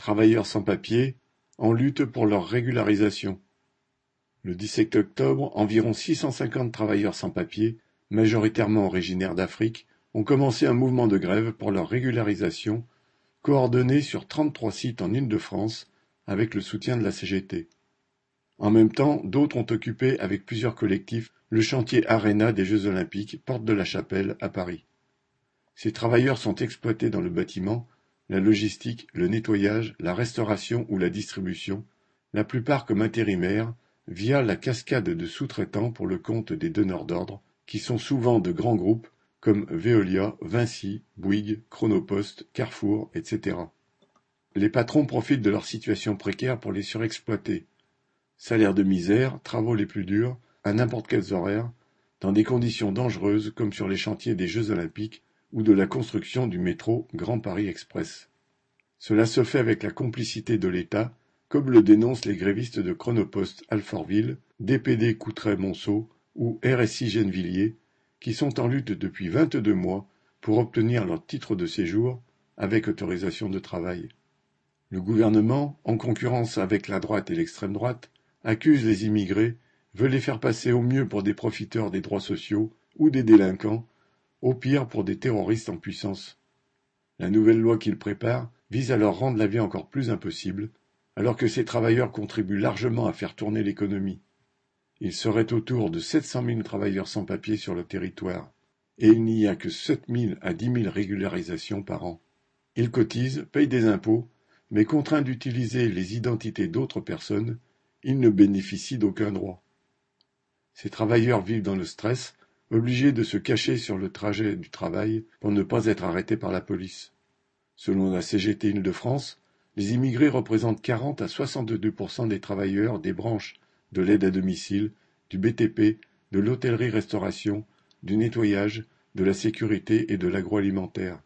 travailleurs sans-papiers, en lutte pour leur régularisation. Le 17 octobre, environ 650 travailleurs sans-papiers, majoritairement originaires d'Afrique, ont commencé un mouvement de grève pour leur régularisation, coordonné sur 33 sites en Île-de-France avec le soutien de la CGT. En même temps, d'autres ont occupé avec plusieurs collectifs le chantier Arena des Jeux Olympiques, porte de la Chapelle, à Paris. Ces travailleurs sont exploités dans le bâtiment, la logistique, le nettoyage, la restauration ou la distribution, la plupart comme intérimaires, via la cascade de sous-traitants pour le compte des donneurs d'ordre, qui sont souvent de grands groupes comme Veolia, Vinci, Bouygues, Chronopost, Carrefour, etc. Les patrons profitent de leur situation précaire pour les surexploiter. Salaire de misère, travaux les plus durs, à n'importe quels horaires, dans des conditions dangereuses comme sur les chantiers des Jeux olympiques ou de la construction du métro Grand Paris Express. Cela se fait avec la complicité de l'État, comme le dénoncent les grévistes de Chronopost Alfortville, DPD Coutray-Monceau ou RSI Gennevilliers, qui sont en lutte depuis vingt-deux mois pour obtenir leur titre de séjour avec autorisation de travail. Le gouvernement, en concurrence avec la droite et l'extrême droite, accuse les immigrés veut les faire passer au mieux pour des profiteurs des droits sociaux ou des délinquants, au pire pour des terroristes en puissance. La nouvelle loi qu'il prépare vise à leur rendre la vie encore plus impossible, alors que ces travailleurs contribuent largement à faire tourner l'économie. Il serait autour de 700 000 travailleurs sans papier sur le territoire, et il n'y a que 7 000 à 10 000 régularisations par an. Ils cotisent, payent des impôts, mais contraints d'utiliser les identités d'autres personnes, ils ne bénéficient d'aucun droit. Ces travailleurs vivent dans le stress, obligés de se cacher sur le trajet du travail pour ne pas être arrêtés par la police. Selon la CGT Île-de-France, les immigrés représentent 40 à 62% des travailleurs des branches de l'aide à domicile, du BTP, de l'hôtellerie-restauration, du nettoyage, de la sécurité et de l'agroalimentaire.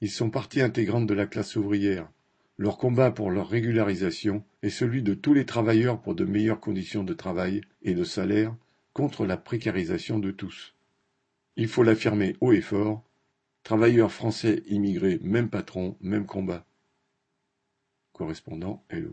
Ils sont partie intégrante de la classe ouvrière. Leur combat pour leur régularisation est celui de tous les travailleurs pour de meilleures conditions de travail et de salaire contre la précarisation de tous. Il faut l'affirmer haut et fort, travailleurs français immigrés, même patron, même combat. Correspondant Hello.